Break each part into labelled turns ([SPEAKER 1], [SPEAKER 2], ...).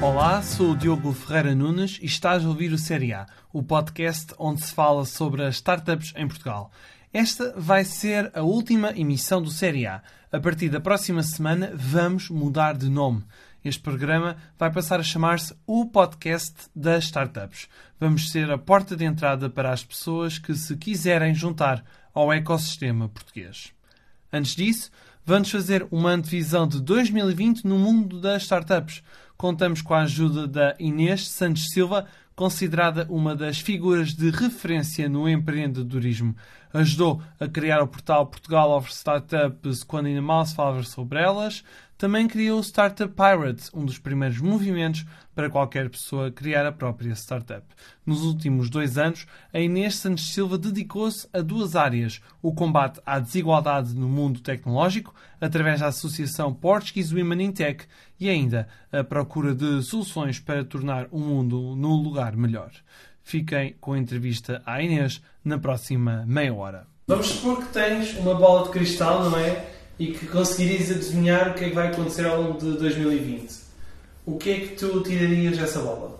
[SPEAKER 1] Olá, sou o Diogo Ferreira Nunes e estás a ouvir o Série A, o podcast onde se fala sobre as startups em Portugal. Esta vai ser a última emissão do Série A. A partir da próxima semana vamos mudar de nome. Este programa vai passar a chamar-se o podcast das startups. Vamos ser a porta de entrada para as pessoas que se quiserem juntar ao ecossistema português. Antes disso, vamos fazer uma antevisão de 2020 no mundo das startups. Contamos com a ajuda da Inês Santos Silva, considerada uma das figuras de referência no empreendedorismo. Ajudou a criar o portal Portugal of Startups quando ainda mal se falava sobre elas. Também criou o Startup Pirates, um dos primeiros movimentos para qualquer pessoa criar a própria startup. Nos últimos dois anos, a Inês Santos Silva dedicou-se a duas áreas: o combate à desigualdade no mundo tecnológico, através da Associação Portuguese Women in Tech, e ainda a procura de soluções para tornar o mundo num lugar melhor. Fiquem com a entrevista à Inês na próxima meia hora. Vamos supor que tens uma bola de cristal, não é? E que conseguirias adivinhar o que é que vai acontecer ao longo de 2020. O que é que tu tirarias dessa bola?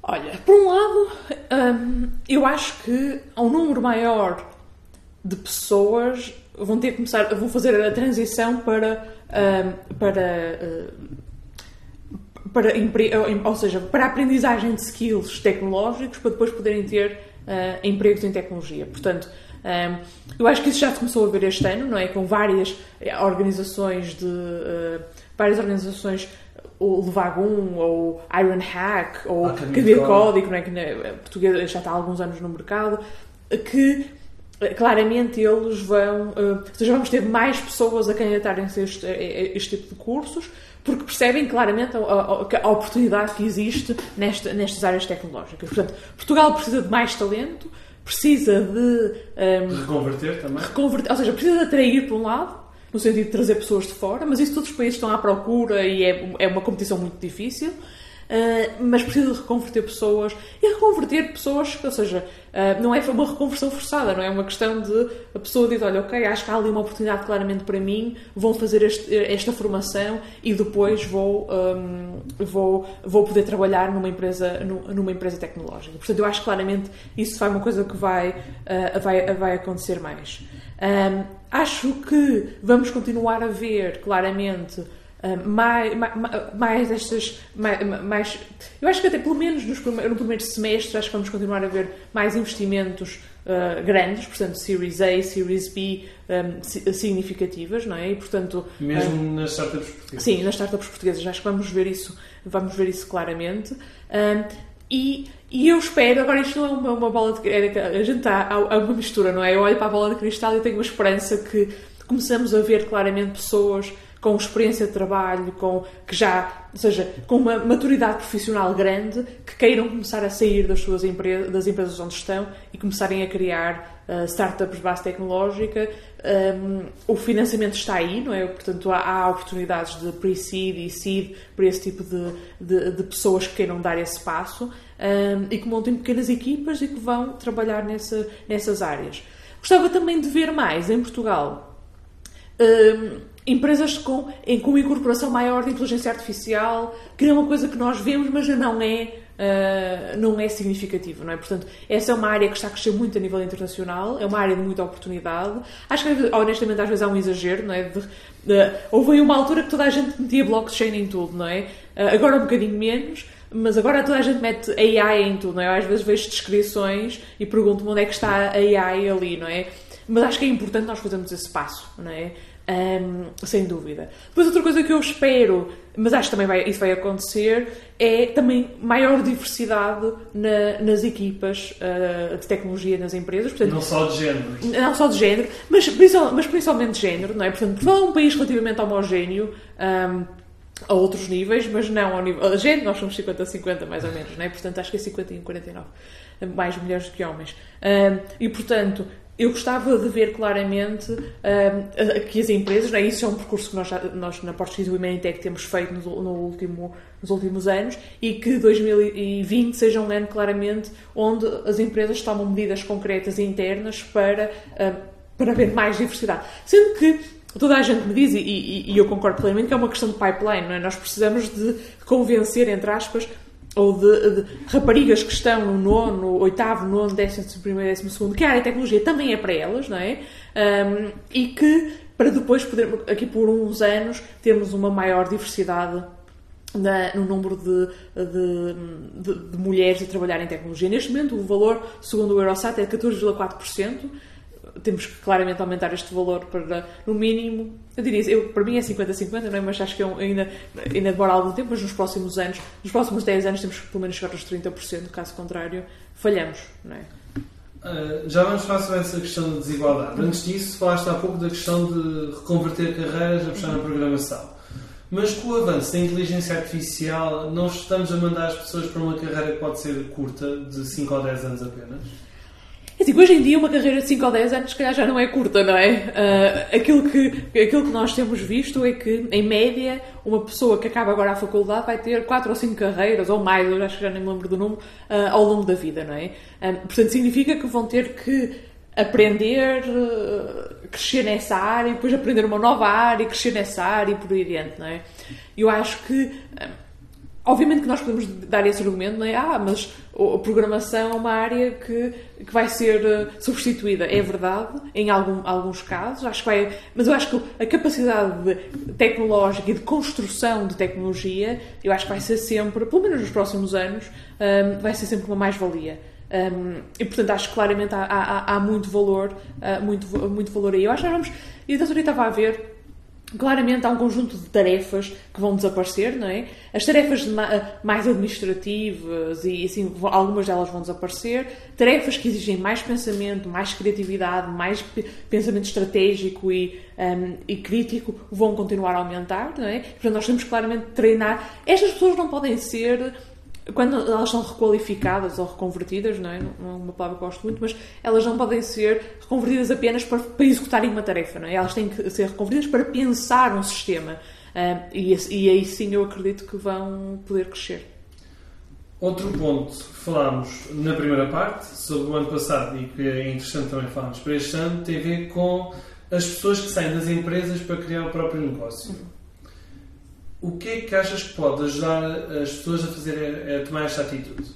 [SPEAKER 2] Olha, por um lado, hum, eu acho que há um número maior de pessoas vão ter que começar, vão fazer a transição para, hum, para, hum, para ou seja, para a aprendizagem de skills tecnológicos para depois poderem ter uh, empregos em tecnologia. Portanto, um, eu acho que isso já se começou a ver este ano, não é? Com várias eh, organizações de uh, várias organizações o Levagum, ou Iron Hack, ou
[SPEAKER 1] de
[SPEAKER 2] Código, não é? que na portuguesa já está há alguns anos no mercado, que eh, claramente eles vão, ou seja, vamos ter mais pessoas a candidatarem-se a este, este tipo de cursos, porque percebem claramente a, a- a oportunidade que existe nesta, nestas áreas tecnológicas. Portanto, Portugal precisa de mais talento, precisa de ehm,
[SPEAKER 1] Reconverter também?
[SPEAKER 2] reconverter, ou seja, precisa de atrair por um lado, no sentido de trazer pessoas de fora, mas isso todos os países estão à procura e é, é uma competição muito difícil. Uh, mas precisa de reconverter pessoas e reconverter pessoas, ou seja, uh, não é uma reconversão forçada, não é uma questão de a pessoa diz: Olha, ok, acho que há ali uma oportunidade claramente para mim, vou fazer este- esta formação e depois vou, um, vou, vou poder trabalhar numa empresa, nu- numa empresa tecnológica. Portanto, eu acho claramente isso vai uma coisa que vai, uh, vai, vai acontecer mais. Um, acho que vamos continuar a ver claramente uh, mais, mais, mais estas. Mais, mais- eu acho que até pelo menos nos no primeiro semestre acho que vamos continuar a ver mais investimentos uh, grandes, portanto, Series A, Series B um, si- significativas, não é? E portanto.
[SPEAKER 1] Mesmo nas startups portuguesas?
[SPEAKER 2] Sim, nas startups portuguesas acho que vamos ver isso, vamos ver isso claramente. Um, e, e eu espero, agora isto não é uma, uma bola de é, a gente está a, a uma mistura, não é? Eu olho para a bola de cristal e tenho uma esperança que começamos a ver claramente pessoas com experiência de trabalho, com que já, ou seja, com uma maturidade profissional grande, que queiram começar a sair das suas empresas, das empresas onde estão e começarem a criar uh, startups de base tecnológica. Um, o financiamento está aí, não é? Portanto, há, há oportunidades de pre-seed e seed para esse tipo de, de, de pessoas que queiram dar esse passo um, e que montem pequenas equipas e que vão trabalhar nessa, nessas áreas. Gostava também de ver mais em Portugal hum, empresas com, em, com uma incorporação maior de inteligência artificial, que é uma coisa que nós vemos, mas não é, ah, não é significativo, não é? Portanto, essa é uma área que está a crescer muito a nível internacional, é uma área de muita oportunidade. Acho que, honestamente, às vezes há um exagero, não é? De, de, houve aí uma altura que toda a gente metia blockchain em tudo, não é? Ah, agora um bocadinho menos, mas agora toda a gente mete AI em tudo, não é? Eu às vezes vejo descrições e pergunto-me onde é que está a AI ali, não é? Mas acho que é importante nós fazermos esse passo, não é? Ahm, sem dúvida. Depois outra coisa que eu espero, mas acho que também vai, isso vai acontecer, é também maior diversidade na- nas equipas ah, de tecnologia nas empresas. Portanto,
[SPEAKER 1] Não só de género.
[SPEAKER 2] não só de género, mas, mas principalmente de género, não é? Portanto, Portugal é um país relativamente homogéneo ahm, a outros níveis, mas não ao nível. A género, nós somos 50-50 mais ou menos, não é? Portanto, acho que é 51-49. Mais mulheres do que homens. Ahm, e, portanto, eu gostava de ver claramente uh, que as empresas, não é? isso é um percurso que nós, nós na Portuguese Women Tech temos feito no, no último, nos últimos anos e que 2020 seja um ano claramente onde as empresas tomam medidas concretas e internas para, uh, para haver mais diversidade. Sendo que toda a gente me diz, e, e- e eu concordo plenamente, que é uma questão de pipeline, não é? Nós precisamos de convencer, entre aspas, ou de, de raparigas que estão no nono, oitavo, nono, décimo primeiro, décimo segundo, que a área de tecnologia também é para elas, não é? Um, e que para depois poder, aqui por uns anos, termos uma maior diversidade na- no número de, de, de- de mulheres a trabalhar em tecnologia. Neste momento, o valor, segundo o Eurostat, é de 14,4%. Temos que claramente aumentar este valor para, no mínimo, eu diria, eu, para mim é 50-50, não é? mas acho que é um- ainda, ainda demora algum tempo, mas nos próximos anos, nos próximos 10 anos, temos que pelo menos chegar aos 30%, caso contrário, falhamos, não é?
[SPEAKER 1] Uh, já vamos falar sobre essa questão da desigualdade. Antes disso, falaste há pouco da questão de reconverter carreiras a puxar na programação. Mas com o avanço da inteligência artificial, nós estamos a mandar as pessoas para uma carreira que pode ser curta, de 5 ou 10 anos apenas?
[SPEAKER 2] É assim, hoje em dia uma carreira de 5 ou 10 anos se calhar já não é curta, não é? Ah, aquilo, que, aquilo que nós temos visto é que, em média, uma pessoa que acaba agora a faculdade vai ter 4 ou 5 carreiras, ou mais, eu acho que já nem me lembro do número, ah, ao longo da vida, não é? Ah, portanto, significa que vão ter que aprender, ah, crescer nessa área, e depois aprender uma nova área, crescer nessa área e por aí adiante, não é? Eu acho que... Obviamente que nós podemos dar esse argumento, não é? Ah, mas a programação é uma área que, que vai ser eh, substituída. É verdade, em algum- alguns casos, acho que vai, mas eu acho que a capacidade de- tecnológica e de construção de tecnologia, eu acho que vai ser sempre, pelo menos nos próximos anos, hum, vai ser sempre uma mais-valia. Hum, e portanto acho que claramente há, há- há muito valor, ah, muito, muito valor aí. Eu acho que nós vamos, e a doutora estava a ver, Claramente há um conjunto de tarefas que vão desaparecer, não é? As tarefas de ma- mais administrativas e assim, algumas delas vão desaparecer. Tarefas que exigem mais pensamento, mais criatividade, mais pe- pensamento estratégico e, hum, e crítico vão continuar a aumentar, não é? Portanto, nós temos claramente treinar. Estas pessoas não podem ser quando elas são requalificadas ou reconvertidas, não é? Não é uma palavra que eu gosto muito, mas elas não podem ser reconvertidas apenas para, para executarem uma tarefa, não é? Elas têm que ser reconvertidas para pensar um sistema. Ah, e, e aí sim eu acredito que vão poder crescer.
[SPEAKER 1] Outro ponto que falámos na primeira parte, sobre o ano passado, e que é interessante também falarmos para este ano, tem a ver com as pessoas que saem das empresas para criar o próprio negócio. O que é que achas que pode ajudar as pessoas a, fazer, a tomar esta atitude?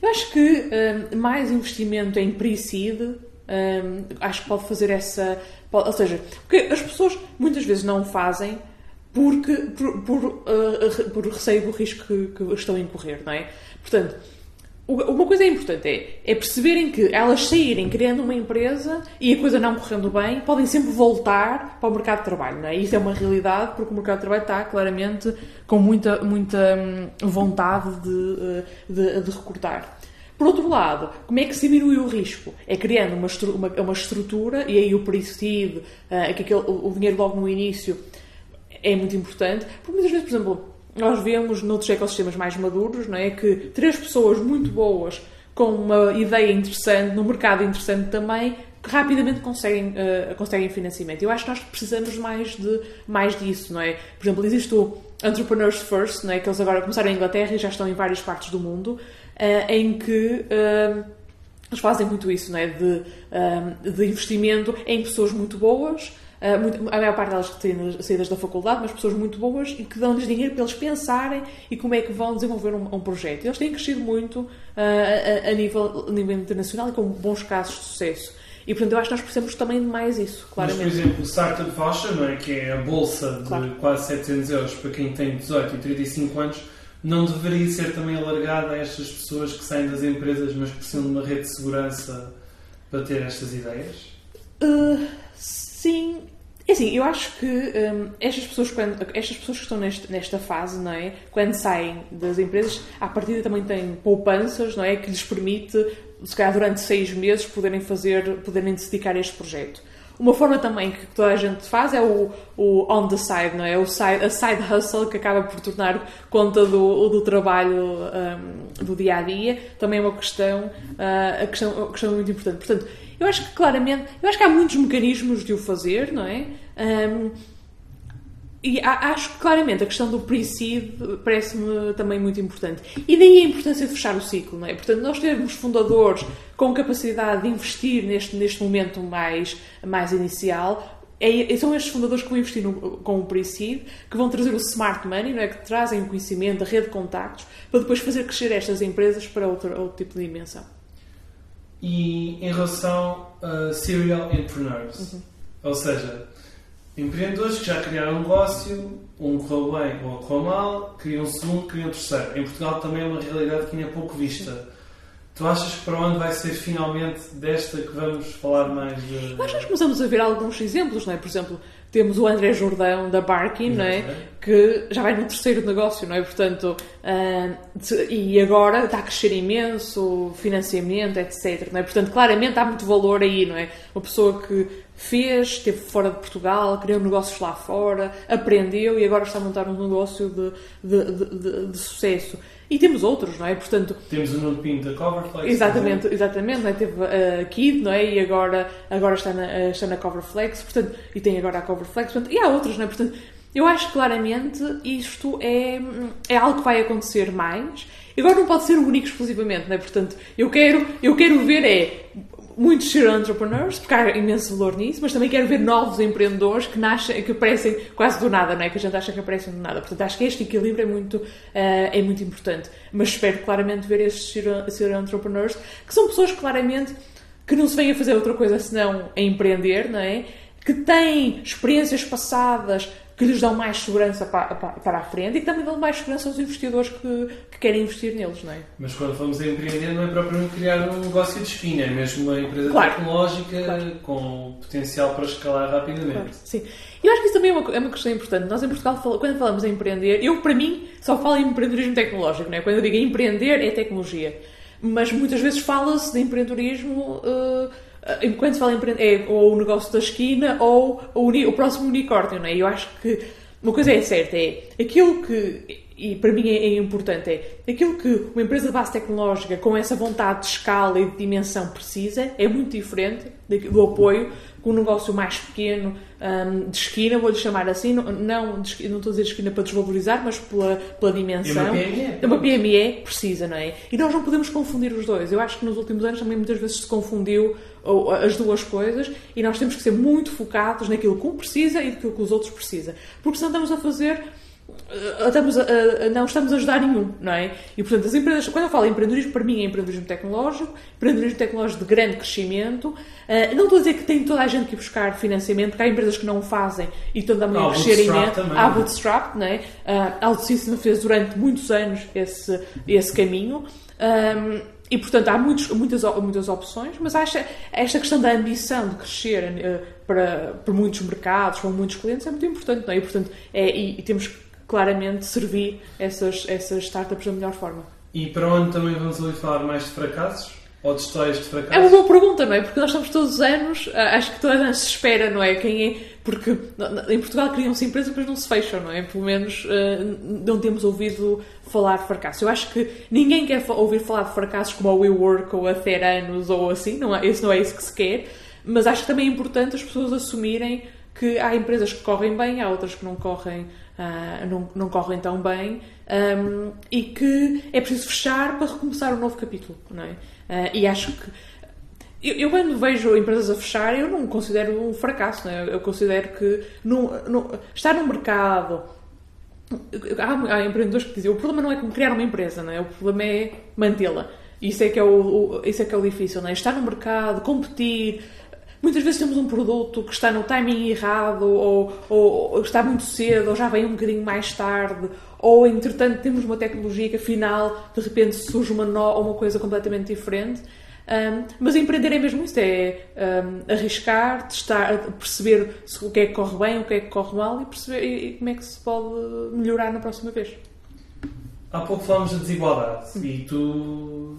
[SPEAKER 2] Eu acho que hum, mais investimento em pre-seed hum, acho que pode fazer essa. pode- ou seja, porque as pessoas muitas vezes não fazem porque, por, por, uh, por receio do risco que, que estão a incorrer, não é? Portanto, uma coisa é importante é, é perceberem que elas saírem criando uma empresa e a coisa não correndo bem, podem sempre voltar para o mercado de trabalho, não é? Isso é uma realidade porque o mercado de trabalho está claramente com muita, muita hum, vontade de, eh, de, de recrutar. Por outro lado, como é que se diminui o risco? É criando uma, estru- uma, uma estrutura, e aí o pre-seed, eh, o dinheiro logo no início é muito importante, porque muitas vezes, por exemplo, nós vemos noutros ecossistemas mais maduros, não é? Que três pessoas muito boas, com uma ideia interessante, no mercado interessante também, que rapidamente conseguem, eh, conseguem financiamento. Eu acho que nós precisamos mais, de, mais disso, não é? Por exemplo, existe o Entrepreneurs First, não é? Que eles agora começaram em Inglaterra e já estão em várias partes do mundo, eh, em que... eh, eles fazem muito isso, não é? De, um, de investimento em pessoas muito boas, uh, muito- a maior parte delas que têm saídas da faculdade, mas pessoas muito boas e que dão-lhes dinheiro para eles pensarem e como é que vão desenvolver um, um projeto. Eles têm crescido muito uh, a, a nível, a nível internacional e com bons casos de sucesso. E portanto eu acho que nós precisamos também de mais isso,
[SPEAKER 1] Mas, por
[SPEAKER 2] claramente.
[SPEAKER 1] exemplo, o Startup Voucher, não é? que é a bolsa de
[SPEAKER 2] Claro.
[SPEAKER 1] quase 700 euros para quem tem 18 e 35 anos, não deveria ser também alargada a estas pessoas que saem das empresas, mas precisam de uma rede de segurança para ter estas ideias?
[SPEAKER 2] Uh, sim. É assim, eu acho que hum, estas, pessoas, quando, estas pessoas que estão neste- nesta fase, não é? Quando saem das empresas, à partida também têm poupanças, não é? Que lhes permite, se calhar durante seis meses, poderem fazer, poderem dedicar este projeto. Uma forma também que toda a gente faz é o, o on the side, não é? O side, a side hustle que acaba por tornar conta do, do trabalho hum, do dia a dia. Também é uma questão, ah, a questão, a questão muito importante. Portanto, eu acho que claramente, eu acho que há muitos mecanismos de o fazer, não é? Um, e acho que claramente a questão do pre-seed parece-me também muito importante. E daí a importância de fechar o ciclo, não é? Portanto, nós temos fundadores com capacidade de investir neste, neste momento mais, mais inicial. É, são estes fundadores que vão investir no- com o pre-seed, que vão trazer o smart money, não é? que trazem o conhecimento, a rede de contactos, para depois fazer crescer estas empresas para outro, outro tipo de dimensão.
[SPEAKER 1] E em relação a serial entrepreneurs, ou seja, empreendedores que já criaram um negócio, um correu bem ou correu mal, criam um segundo, criam um terceiro. Em Portugal também é uma realidade que ainda é pouco vista. Tu achas que para onde vai ser finalmente desta que vamos falar mais de.
[SPEAKER 2] Nós já começamos a ver alguns exemplos, não é? Por exemplo, temos o André Jordão da Barkin, não é? Que já vai no terceiro negócio, não é? Portanto, de- e agora está a crescer imenso, financiamento, etc. Não é? Portanto, claramente há muito valor aí, não é? Uma pessoa que fez, esteve fora de Portugal, criou negócios lá fora, aprendeu e agora está a montar um negócio de, de, de- de- de sucesso. E temos outros, não é? Portanto,
[SPEAKER 1] Temos o Nuno Pinto da Coverflex.
[SPEAKER 2] Exatamente, exatamente, não é? teve a Kid, não é? E agora, agora está, na, eh, está na Coverflex, portanto, e tem agora a Coverflex, portanto, e há outros, não é? Portanto, eu acho que claramente isto é, é algo que vai acontecer mais. E agora não pode ser o único exclusivamente, não é? Portanto, eu quero, eu quero ver é muitos serial entrepreneurs, porque há imenso valor nisso, mas também quero ver novos empreendedores que nascem, que aparecem quase do nada, não é? Que a gente acha que aparecem do nada. Portanto, acho que este equilíbrio é muito, eh, é muito importante. Mas espero claramente ver serial serial entrepreneurs, que são pessoas claramente que não se vêm a fazer outra coisa senão a empreender, não é? Que têm experiências passadas que lhes dão mais segurança para, para, para a frente e que também dão mais segurança aos investidores que, que querem investir neles, não é?
[SPEAKER 1] Mas quando falamos em empreender, não é propriamente criar um negócio de esquina, é mesmo uma empresa
[SPEAKER 2] Claro.
[SPEAKER 1] tecnológica
[SPEAKER 2] Claro.
[SPEAKER 1] com potencial para escalar rapidamente.
[SPEAKER 2] Claro, sim. E eu acho que isso também é uma, é uma questão importante. Nós em Portugal, quando falamos em empreender, eu para mim só falo em empreendedorismo tecnológico, não é? Quando eu digo empreender é tecnologia. Mas muitas vezes fala-se de empreendedorismo eh, eh, quando se fala em empreender é ou o negócio da esquina ou o, o próximo unicórnio, não é? Eu acho que uma coisa é certa, é aquilo que, e para mim é, é importante, é aquilo que uma empresa de base tecnológica com essa vontade de escala e de dimensão precisa é muito diferente do apoio que um negócio mais pequeno, hum, de esquina, vou-lhe chamar assim, não, não, esquina- não estou a dizer esquina para desvalorizar, mas pela, pela dimensão.
[SPEAKER 1] É uma PME.
[SPEAKER 2] É uma PME precisa, não é? E nós não podemos confundir os dois. Eu acho que nos últimos anos também muitas vezes se confundiu as duas coisas e nós temos que ser muito focados naquilo que um precisa e naquilo que os outros precisam. Porque senão estamos a fazer. Eh, Estamos a, a- não estamos a ajudar nenhum, não é? E portanto, as empresas, quando eu falo em empreendedorismo, para mim é empreendedorismo tecnológico, empreendedorismo tecnológico de grande crescimento. Eh, não estou a dizer que tem toda a gente que ir buscar financiamento, porque há empresas que não o fazem e estão também a crescer imenso. Há bootstrap, não é? Ah, a Alticíssima fez durante muitos anos esse, esse caminho. Ahm, e, portanto, há muitos, muitas, muitas opções, mas acho esta questão da ambição de crescer eh, para, para muitos mercados, para muitos clientes, é muito importante, não é? E, portanto, é, e, e temos que claramente servir essas, essas startups da melhor forma.
[SPEAKER 1] E para onde também vamos ali falar mais de fracassos? Ou de histórias de
[SPEAKER 2] É uma
[SPEAKER 1] fracassos?
[SPEAKER 2] boa pergunta, não é? Porque nós estamos todos os anos, acho que toda a gente se espera, não é? Quem é? Porque em Portugal criam-se empresas, mas não se fecham, não é? Pelo menos n- não temos ouvido falar de fracasso. Eu acho que ninguém quer ouvir falar de fracassos como a WeWork ou a Theranos ou assim, não é? Esse não é isso que se quer. Mas acho que também é importante as pessoas assumirem que há empresas que correm bem, há outras que não correm, ah, não, não correm tão bem ahm, e que é preciso fechar para recomeçar um novo capítulo, não é? Ah, e acho que eu, eu quando vejo empresas a fechar, eu não considero um fracasso, não é? Eu considero que estar no mercado. Há, há empreendedores que dizem o problema não é como criar uma empresa, não é? O problema é mantê-la. Isso é que é o, o- isso é que é o difícil, não é? Estar no mercado, competir. Muitas vezes temos um produto que está no timing errado, ou, ou- ou está muito cedo, ou já vem um bocadinho mais tarde, ou entretanto temos uma tecnologia que afinal de repente surge uma, no, uma coisa completamente diferente. Um, mas empreender é mesmo isso, é um, arriscar, testar, perceber o que é que corre bem, o que é que corre mal e perceber e, e como é que se pode melhorar na próxima vez.
[SPEAKER 1] Há pouco falámos da desigualdade e tu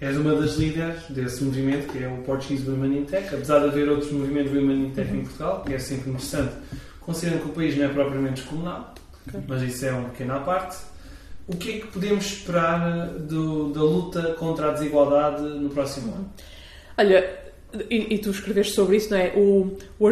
[SPEAKER 1] és uma das líderes desse movimento que é o Portuguese Women in Tech, apesar de haver outros movimentos Women in Tech em Portugal, que é sempre interessante, considerando que o país não é propriamente descomunal,
[SPEAKER 2] Ok.
[SPEAKER 1] mas isso é uma pequena à parte. O que é que podemos esperar do- da luta contra a desigualdade no próximo ano?
[SPEAKER 2] Olha, e, e tu escreveste sobre isso, não é? O, o,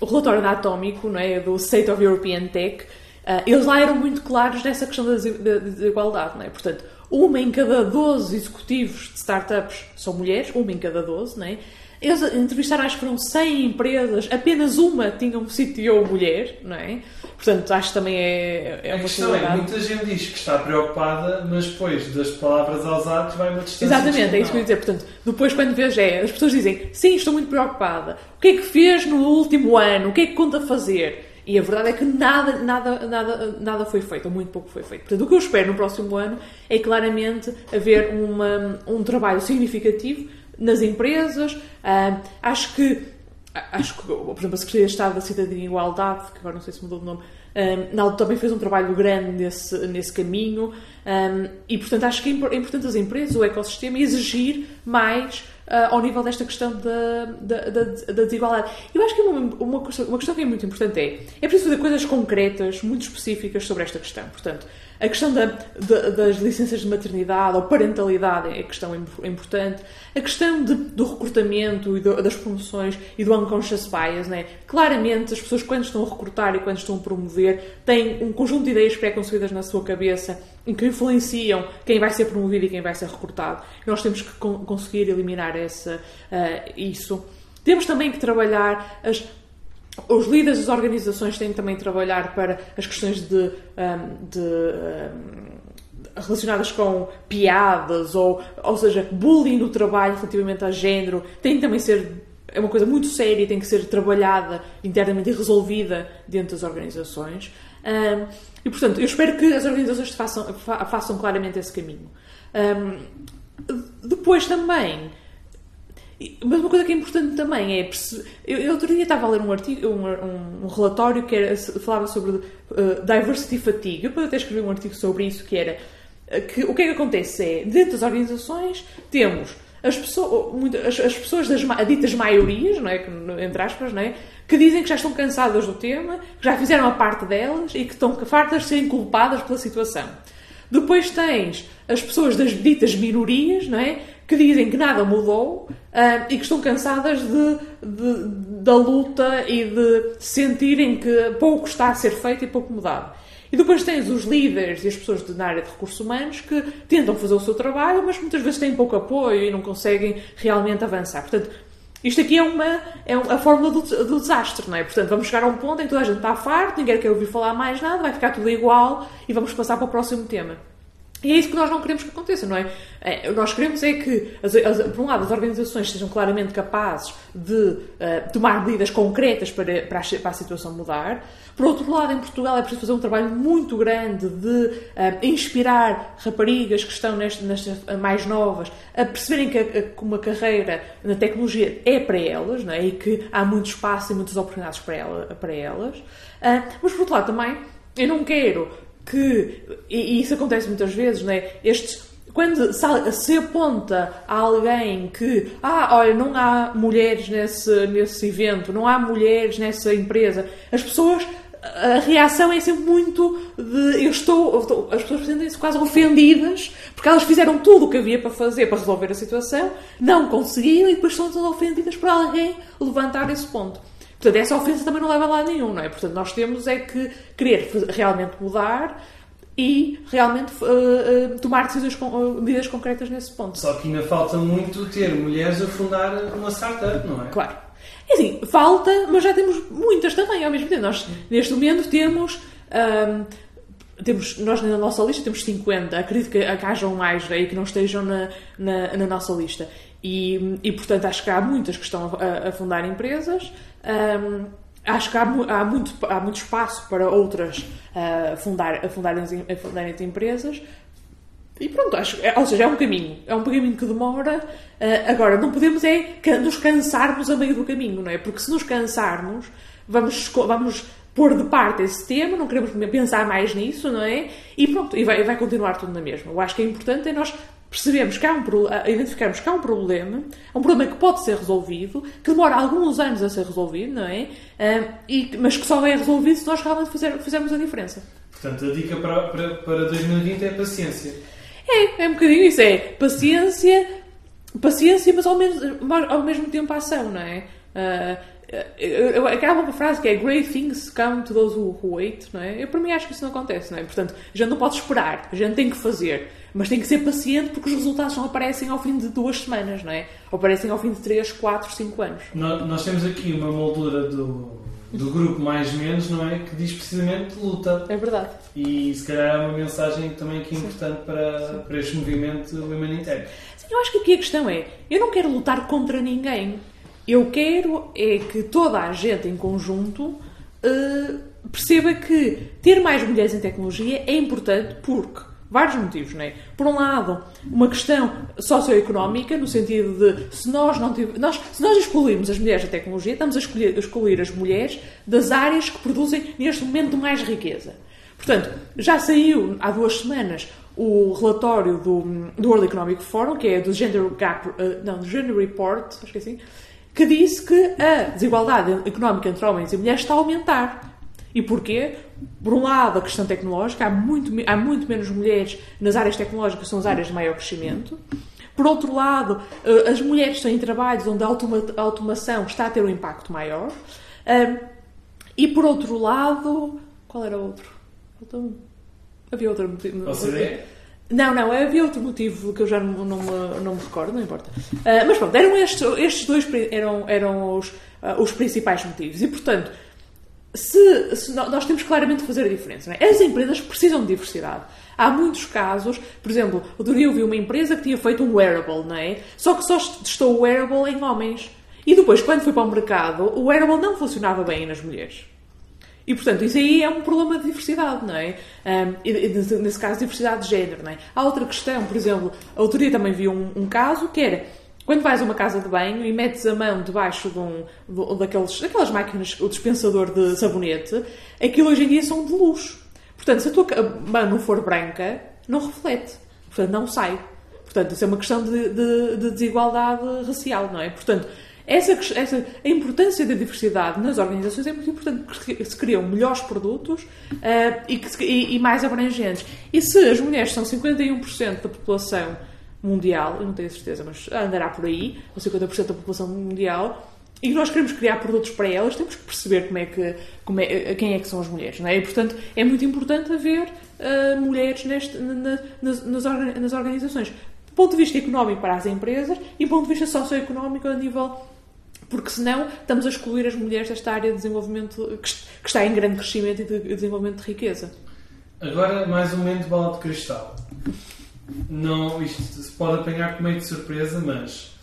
[SPEAKER 2] o, relatório da Atómico, não é? Do State of European Tech, uh, eles lá eram muito claros nessa questão da desigualdade, não é? Portanto, uma em cada 12 executivos de startups são mulheres, uma em cada 12, não é? Eles entrevistaram, acho que foram 100 empresas, apenas uma tinha um CTO mulher, não é? Portanto, acho que também é, é
[SPEAKER 1] a
[SPEAKER 2] uma
[SPEAKER 1] questão é, muita gente diz que está preocupada, mas depois das palavras aos atos vai uma distância.
[SPEAKER 2] Exatamente, é isso que eu ia dizer. Portanto, depois quando vês é, as pessoas dizem, sim, estou muito preocupada. O que é que fez no último ano? O que é que conta fazer? E a verdade é que nada, nada, nada, nada foi feito, ou muito pouco foi feito. Portanto, o que eu espero no próximo ano é claramente haver uma, um trabalho significativo nas empresas. Ah, acho que acho que, por exemplo, a Secretaria de Estado da Cidadania e Igualdade, que agora não sei se mudou de nome, na altura também fez um trabalho grande nesse, nesse caminho um, e, portanto, acho que é é importante as empresas, o ecossistema, exigir mais ah, ao nível desta questão da, da, da, da desigualdade. Eu acho que uma, uma, questão, uma questão que é muito importante é é preciso fazer coisas concretas, muito específicas sobre esta questão. Portanto, a questão da, da- das licenças de maternidade ou parentalidade é questão im- importante. A questão de- do recrutamento e do- das promoções e do unconscious bias, né? claramente as pessoas quando estão a recrutar e quando estão a promover têm um conjunto de ideias pré-concebidas na sua cabeça em que influenciam quem vai ser promovido e quem vai ser recrutado. E nós temos que con- conseguir eliminar essa, ah, isso. Temos também que trabalhar as, os líderes das organizações têm também de trabalhar para as questões de, ahm, de, ahm, relacionadas com piadas ou, ou seja, bullying no trabalho relativamente a género tem também ser é uma coisa muito séria e tem que ser trabalhada internamente e resolvida dentro das organizações. Ahm, e, portanto, eu espero que as organizações façam, fa- façam claramente esse caminho. Ahm, depois também, mas uma coisa que é importante também é perce- eu, eu outro dia estava a ler um artigo, um, um- relatório que era- falava sobre uh, diversity fatigue. Eu depois até escrevi um artigo sobre isso que era uh, que o que é que acontece é dentro das organizações temos as pessoas, as, as pessoas das ditas maiorias, não é? Entre aspas, não é? que dizem que já estão cansadas do tema, que já fizeram a parte delas e que estão fartas de serem culpadas pela situação. Depois tens as pessoas das ditas minorias, não é? Que dizem que nada mudou ah, e que estão cansadas de, de- da luta e de sentirem que pouco está a ser feito e pouco mudado. E depois tens os líderes e as pessoas na área de recursos humanos que tentam fazer o seu trabalho, mas muitas vezes têm pouco apoio e não conseguem realmente avançar. Portanto, isto aqui é, uma, é a fórmula do, do desastre, não é? Portanto, vamos chegar a um ponto em que toda a gente está farto, ninguém quer ouvir falar mais nada, vai ficar tudo igual e vamos passar para o próximo tema. E é isso que nós não queremos que aconteça, não é? É, nós queremos é que, as- as- por um lado, as organizações sejam claramente capazes de eh, tomar medidas concretas para, para, a, para a situação mudar. Por outro lado, em Portugal é preciso fazer um trabalho muito grande de eh, inspirar raparigas que estão neste, nestas mais novas a perceberem que, a- que uma carreira na tecnologia é para elas, não é? E que há muito espaço e muitas oportunidades para, ela, para elas. Ah, mas, por outro lado, também, eu não quero que, e, isso acontece muitas vezes, não é? Estes, quando se, se aponta a alguém que, ah, olha, não há mulheres nesse, nesse evento, não há mulheres nessa empresa, as pessoas, a reação é sempre muito de, eu estou, eu estou- as pessoas sentem-se quase ofendidas, porque elas fizeram tudo o que havia para fazer para resolver a situação, não conseguiram e depois são todas ofendidas por alguém levantar esse ponto. Portanto, essa ofensa também não leva a lado nenhum, não é? Portanto, nós temos é que querer realmente mudar e realmente eh, eh, tomar decisões, com- eh, medidas concretas nesse ponto.
[SPEAKER 1] Só que ainda falta muito ter mulheres a fundar uma startup, não é?
[SPEAKER 2] Claro. É assim, falta, mas já temos muitas também ao mesmo tempo. Nós, neste momento, temos. ahm, temos, nós na nossa lista temos 50, acredito que, que hajam mais aí que não estejam na, na, na nossa lista. E, e, portanto, acho que há muitas que estão a, a fundar empresas. Ahm, acho que há, há muito, há muito espaço para outras a fundar, a fundarem, a fundarem empresas. E pronto, acho, é- ou seja, é um caminho. É um caminho que demora. Ah, agora, não podemos é ca- nos cansarmos a meio do caminho, não é? Porque se nos cansarmos, vamos, vamos pôr de parte esse tema, não queremos pensar mais nisso, não é? E pronto, e vai, vai continuar tudo na mesma. Eu acho que é importante é nós percebermos que há um ah, identificarmos que há um problema, um problema que pode ser resolvido, que demora alguns anos a ser resolvido, não é? Ah, e, mas que só é resolvido se nós realmente fizer, fizermos a diferença.
[SPEAKER 1] Portanto, a dica para, para, para 2020 é paciência.
[SPEAKER 2] É, é um bocadinho isso. É paciência, paciência, mas ao mesmo, ao mesmo tempo ação, não é? Uh, eu, acaba uma frase que é Great things come to those who, who wait, não é? Eu, para mim, acho que isso não acontece, não é? Portanto, a gente não pode esperar, a gente tem que fazer, mas tem que ser paciente porque os resultados não aparecem ao fim de duas semanas, não é? Ou aparecem ao fim de três, quatro, cinco anos.
[SPEAKER 1] Nós, nós temos aqui uma moldura do, do grupo mais menos, não é? Que diz precisamente luta.
[SPEAKER 2] É verdade.
[SPEAKER 1] E se calhar é uma mensagem também que é importante para, para este movimento humanitário.
[SPEAKER 2] Sim, eu acho que aqui a questão é: eu não quero lutar contra ninguém. Eu quero é que toda a gente em conjunto uh, perceba que ter mais mulheres em tecnologia é importante porque vários motivos, não é? Por um lado, uma questão socioeconómica, no sentido de se nós não tiver, nós, se nós excluirmos as mulheres da tecnologia, estamos a escolher, a excluir as mulheres das áreas que produzem neste momento mais riqueza. Portanto, já saiu há duas semanas o relatório do, do World Economic Forum, que é do Gender Gap, uh, não, Gender Report, acho que é assim, que disse que a desigualdade económica entre homens e mulheres está a aumentar. E porquê? Por um lado, a questão tecnológica, há muito, há muito menos mulheres nas áreas tecnológicas, que são as áreas de maior crescimento. Por outro lado, eh, as mulheres estão em trabalhos onde a automação está a ter um impacto maior. E por outro lado, qual era outro? Havia outro motivo.
[SPEAKER 1] OCDE?
[SPEAKER 2] Não, não, havia outro motivo que eu já não, não, me, não me recordo, não importa. Uh, mas pronto, eram estes, estes dois eram, eram os, uh, os principais motivos. E portanto, se, se, nós temos claramente de fazer a diferença. É? As empresas precisam de diversidade. Há muitos casos, por exemplo, outro dia eu vi uma empresa que tinha feito um wearable, não é? Só que só testou o wearable em homens. E depois, quando foi para o mercado, o wearable não funcionava bem nas mulheres. E, portanto, isso aí é um problema de diversidade, não é? Um, e, nesse caso, diversidade de género, não é? Há outra questão, por exemplo, a autoria também viu um, um, caso que era quando vais a uma casa de banho e metes a mão debaixo de um, de, daqueles, daquelas máquinas, o dispensador de sabonete, aquilo hoje em dia são de luz. Portanto, se a tua mão não for branca, não reflete. Portanto, não sai. Portanto, isso é uma questão de, de, de desigualdade racial, não é? Portanto, essa, essa, a importância da diversidade nas organizações é muito importante porque se criam melhores produtos uh, e, que, e, e, mais abrangentes. E se as mulheres são 51% da população mundial, eu não tenho certeza, mas andará por aí, ou 50% da população mundial, e nós queremos criar produtos para elas, temos que perceber como é que, como é, quem é que são as mulheres. Não é? E, portanto, é muito importante haver uh, mulheres neste, na, nas, nas organizações. Do ponto de vista económico para as empresas e do ponto de vista socioeconómico a nível porque senão estamos a excluir as mulheres desta área de desenvolvimento que está em grande crescimento e de desenvolvimento de riqueza.
[SPEAKER 1] Agora, mais um momento de bola de cristal. Não, isto se pode apanhar com meio de surpresa, mas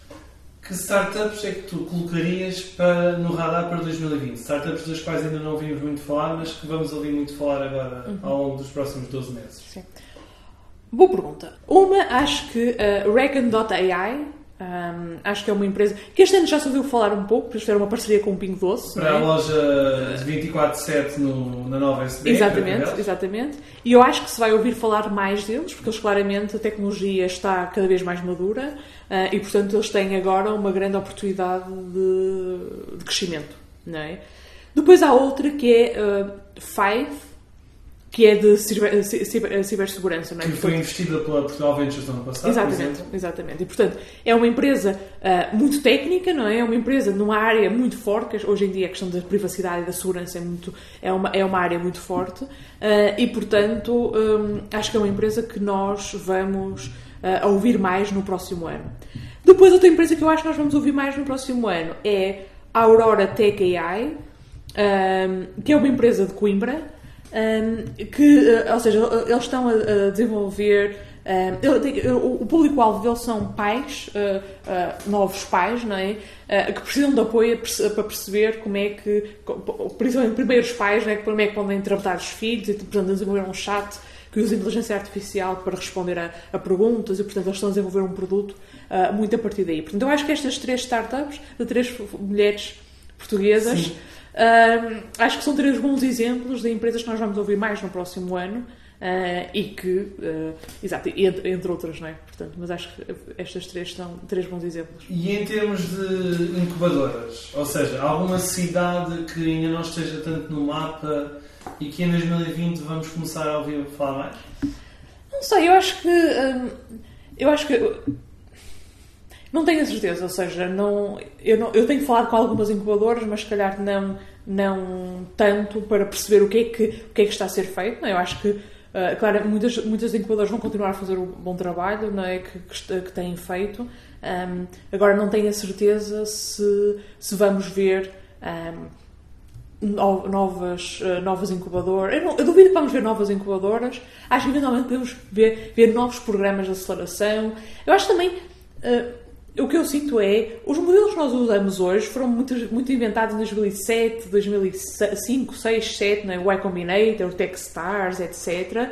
[SPEAKER 1] que startups é que tu colocarias para, no radar para 2020? Startups das quais ainda não ouvimos muito falar, mas que vamos ouvir muito falar agora uhum. ao longo dos próximos 12 meses.
[SPEAKER 2] Sim. Boa pergunta. Uma, acho que a uh, Reckon.ai um, acho que é uma empresa que este ano já se ouviu falar um pouco, porque fizeram uma parceria com o Pingo Doce.
[SPEAKER 1] Para é? a loja de 24-7 na nova SD.
[SPEAKER 2] Exatamente, exatamente. E eu acho que se vai ouvir falar mais deles, porque eles claramente a tecnologia está cada vez mais madura uh, e, portanto, eles têm agora uma grande oportunidade de, de crescimento. Não é? Depois há outra que é uh, Five que é de ciber, ciber, cibersegurança. Não é?
[SPEAKER 1] Que foi investida pela Portugal Ventures no ano passado,
[SPEAKER 2] Exatamente, exatamente. E, portanto, é uma empresa uh, muito técnica, não é? É uma empresa numa área muito forte, que hoje em dia a questão da privacidade e da segurança é, muito, é, uma, é uma área muito forte, uh, e, portanto, um, acho que é uma empresa que nós vamos uh, ouvir mais no próximo ano. Depois, outra empresa que eu acho que nós vamos ouvir mais no próximo ano é a Aurora Tech AI, um, que é uma empresa de Coimbra, um, que, eh, ou seja, eles estão a, desenvolver. Um, o público-alvo deles são pais, uh, uh, novos pais, não é? Uh, que precisam de apoio para perceber como é que, principalmente primeiros pais, não é? como é que podem tratar os filhos e, portanto, desenvolver um chat que usa inteligência artificial para responder a, a, perguntas e, portanto, eles estão a desenvolver um produto muito a partir daí. Portanto, eu acho que estas três startups, de três mulheres portuguesas, Sim Uh, acho que são três bons exemplos de empresas que nós vamos ouvir mais no próximo ano uh, e que, uh, exato, entre, entre, outras, não é? Portanto, mas acho que estas três são três bons exemplos.
[SPEAKER 1] E em termos de incubadoras, ou seja, alguma cidade que ainda não esteja tanto no mapa e que em 2020 vamos começar a ouvir falar mais?
[SPEAKER 2] Não sei, eu acho que. eu acho que Não tenho a certeza, ou seja, não, eu, não, eu tenho falado com algumas incubadoras, mas se calhar não, não tanto para perceber o que é que, o que, é que está a ser feito. Não é? Eu acho que, uh, claro, muitas, muitas incubadoras vão continuar a fazer o bom trabalho não é? que, que, que têm feito. Um, agora, não tenho a certeza se, se vamos ver. Um, novas, uh, novas incubadoras. Eu, não, eu, duvido que vamos ver novas incubadoras. Acho que eventualmente podemos ver, ver novos programas de aceleração. Eu acho também. Uh, o que eu sinto é, os modelos que nós usamos hoje foram muito, muito inventados em 2007, 2005, 2006, 2007, né? o Y Combinator, o Techstars, etc.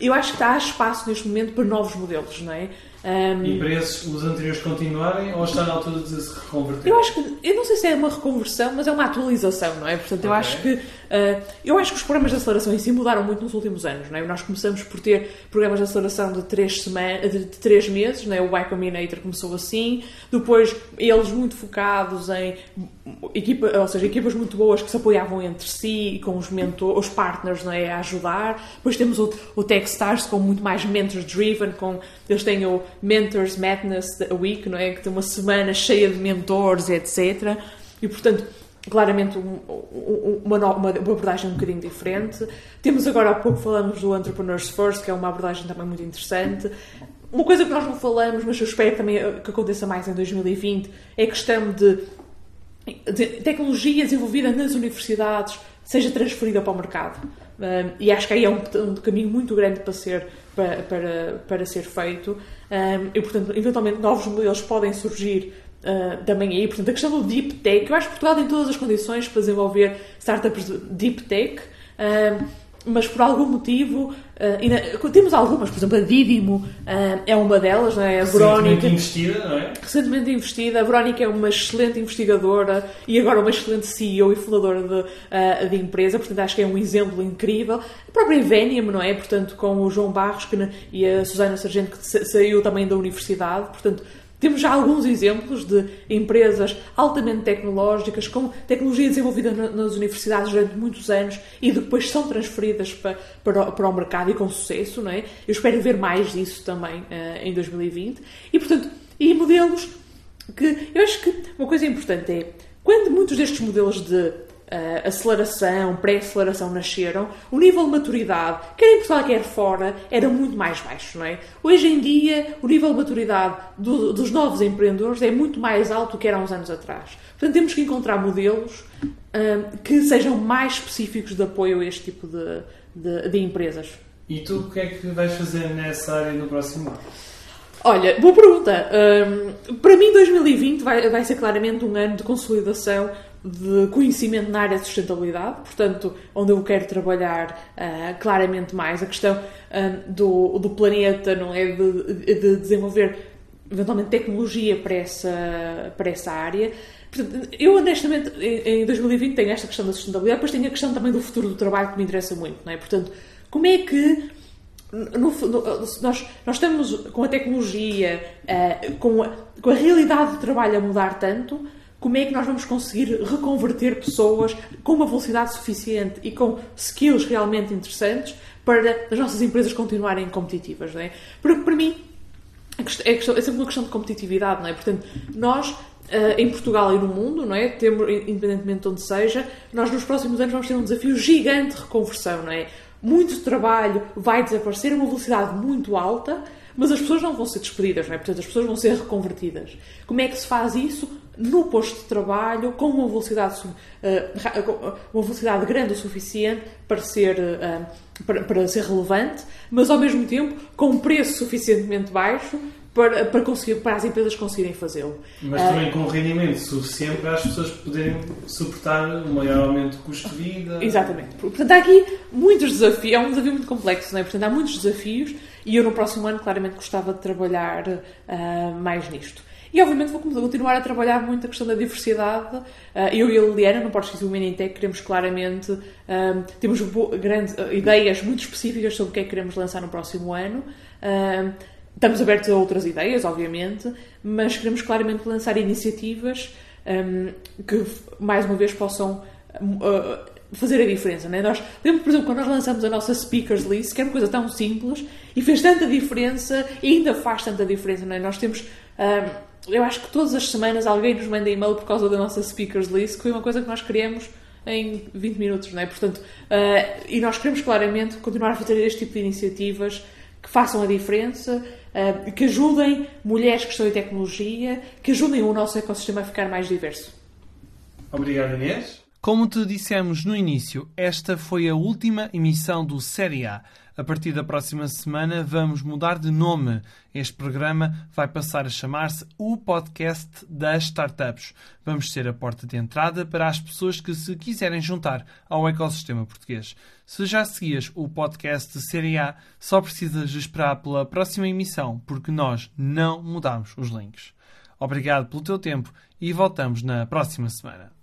[SPEAKER 2] Eu acho que a espaço neste momento para novos modelos, não é?
[SPEAKER 1] Um, e para esses, os anteriores continuarem ou está na altura de se reconverter?
[SPEAKER 2] Eu acho que, eu não sei se é uma reconversão, mas é uma atualização, não é? Portanto, eu okay. acho que uh, eu acho que os programas de aceleração em si mudaram muito nos últimos anos, não é? Nós começamos por ter programas de aceleração de 3 semanas, de 3 meses, não é? O Y Combinator começou assim, depois eles muito focados em equipa, ou seja, equipas muito boas que se apoiavam entre si com os mentores, os partners, não é? A ajudar. Depois temos o, o Techstars com muito mais mentors driven, com eles têm o Mentors Madness Week, não é? Que tem uma semana cheia de mentores, etc. E, portanto, claramente um, uma, uma, abordagem um bocadinho diferente. Temos agora, há pouco falamos do Entrepreneurs First, que é uma abordagem também muito interessante. Uma coisa que nós não falamos, mas eu espero também que aconteça mais em 2020, é a questão de, de tecnologia desenvolvida nas universidades seja transferida para o mercado. Um, e acho que aí é um, um, caminho muito grande para ser, para, para, para ser feito. Um, e, portanto, eventualmente novos modelos podem surgir uh, também aí. Portanto, a questão do Deep Tech, eu acho que Portugal tem todas as condições para desenvolver startups de Deep Tech. Um, mas por algum motivo, uh, temos algumas, por exemplo, a Didimo uh, é uma delas, não é?
[SPEAKER 1] A Verónica. Recentemente investida, não é?
[SPEAKER 2] Recentemente investida. A Verónica é uma excelente investigadora e agora uma excelente CEO e fundadora de, uh, de empresa, portanto acho que é um exemplo incrível. A própria Invenium, não é? Portanto, com o João Barros que, e a Susana Sargento, que saiu também da universidade, portanto temos já alguns exemplos de empresas altamente tecnológicas, com tecnologia desenvolvida nas universidades durante muitos anos e depois são transferidas para, para, para o mercado e com sucesso, não é? Eu espero ver mais disso também uh, em 2020. E, portanto, e modelos que... Eu acho que uma coisa importante é, quando muitos destes modelos de uh, aceleração, pré-aceleração nasceram, o nível de maturidade, quer em Portugal, quer fora, era muito mais baixo, não é? Hoje em dia, o nível de maturidade do, dos novos empreendedores é muito mais alto do que era há uns anos atrás. Portanto, temos que encontrar modelos uh, que sejam mais específicos de apoio a este tipo de, de, de empresas.
[SPEAKER 1] E tu, o que é que vais fazer nessa área no próximo ano?
[SPEAKER 2] Olha, boa pergunta. Um, para mim, 2020 vai, vai ser claramente um ano de consolidação de conhecimento na área de sustentabilidade, portanto, onde eu quero trabalhar uh, claramente mais a questão uh, do, do planeta, não é? De, de, desenvolver eventualmente tecnologia para essa, para essa área. Portanto, eu honestamente em 2020 tenho esta questão da sustentabilidade, depois tenho a questão também do futuro do trabalho que me interessa muito, não é? Portanto, como é que no, no, nós, nós estamos com a tecnologia, uh, com, a, com a realidade do trabalho a mudar tanto, como é que nós vamos conseguir reconverter pessoas com uma velocidade suficiente e com skills realmente interessantes para as nossas empresas continuarem competitivas, não é? Para, para mim, é, questão, é sempre uma questão de competitividade, não é? Portanto, nós Uh, em Portugal e no mundo, não é? Temos, independentemente de onde seja, nós nos próximos anos vamos ter um desafio gigante de reconversão, não é? Muito trabalho vai desaparecer a uma velocidade muito alta, mas as pessoas não vão ser despedidas, não é? Portanto, as pessoas vão ser reconvertidas. Como é que se faz isso? No posto de trabalho, com uma velocidade, uh, uma velocidade grande o suficiente para ser, uh, para, para ser relevante, mas ao mesmo tempo com um preço suficientemente baixo para, para, conseguir, para as empresas conseguirem fazê-lo.
[SPEAKER 1] Mas também com um rendimento suficiente para as pessoas poderem suportar um maior aumento de custo de vida.
[SPEAKER 2] Exatamente. Portanto, há aqui muitos desafios, é um desafio muito complexo, não é? Portanto, há muitos desafios e eu no próximo ano claramente gostava de trabalhar uh, mais nisto. E obviamente vou continuar a trabalhar muito a questão da diversidade. Uh, eu e a Liliana, não podes esquecer o Menintec, queremos claramente, uh, temos grandes ideias muito específicas sobre o que é que queremos lançar no próximo ano. estamos abertos a outras ideias, obviamente, mas queremos claramente lançar iniciativas que, mais uma vez, possam fazer a diferença, né? Nós, lembro, por exemplo, quando nós lançamos a nossa speakers list, que era uma coisa tão simples e fez tanta diferença e ainda faz tanta diferença, né? Nós temos um, eu acho que todas as semanas alguém nos manda e-mail por causa da nossa speakers list, que foi uma coisa que nós criamos em 20 minutos, não é? Portanto, uh, e nós queremos claramente continuar a fazer este tipo de iniciativas que façam a diferença, uh, que ajudem mulheres que estão em tecnologia, que ajudem o nosso ecossistema a ficar mais diverso.
[SPEAKER 1] Obrigado, Inês. Como te dissemos no início, esta foi a última emissão do Série A. A partir da próxima semana vamos mudar de nome. Este programa vai passar a chamar-se o Podcast das Startups. Vamos ser a porta de entrada para as pessoas que se quiserem juntar ao ecossistema português. Se já seguias o podcast de Série A, só precisas esperar pela próxima emissão, porque nós não mudamos os links. Obrigado pelo teu tempo e voltamos na próxima semana.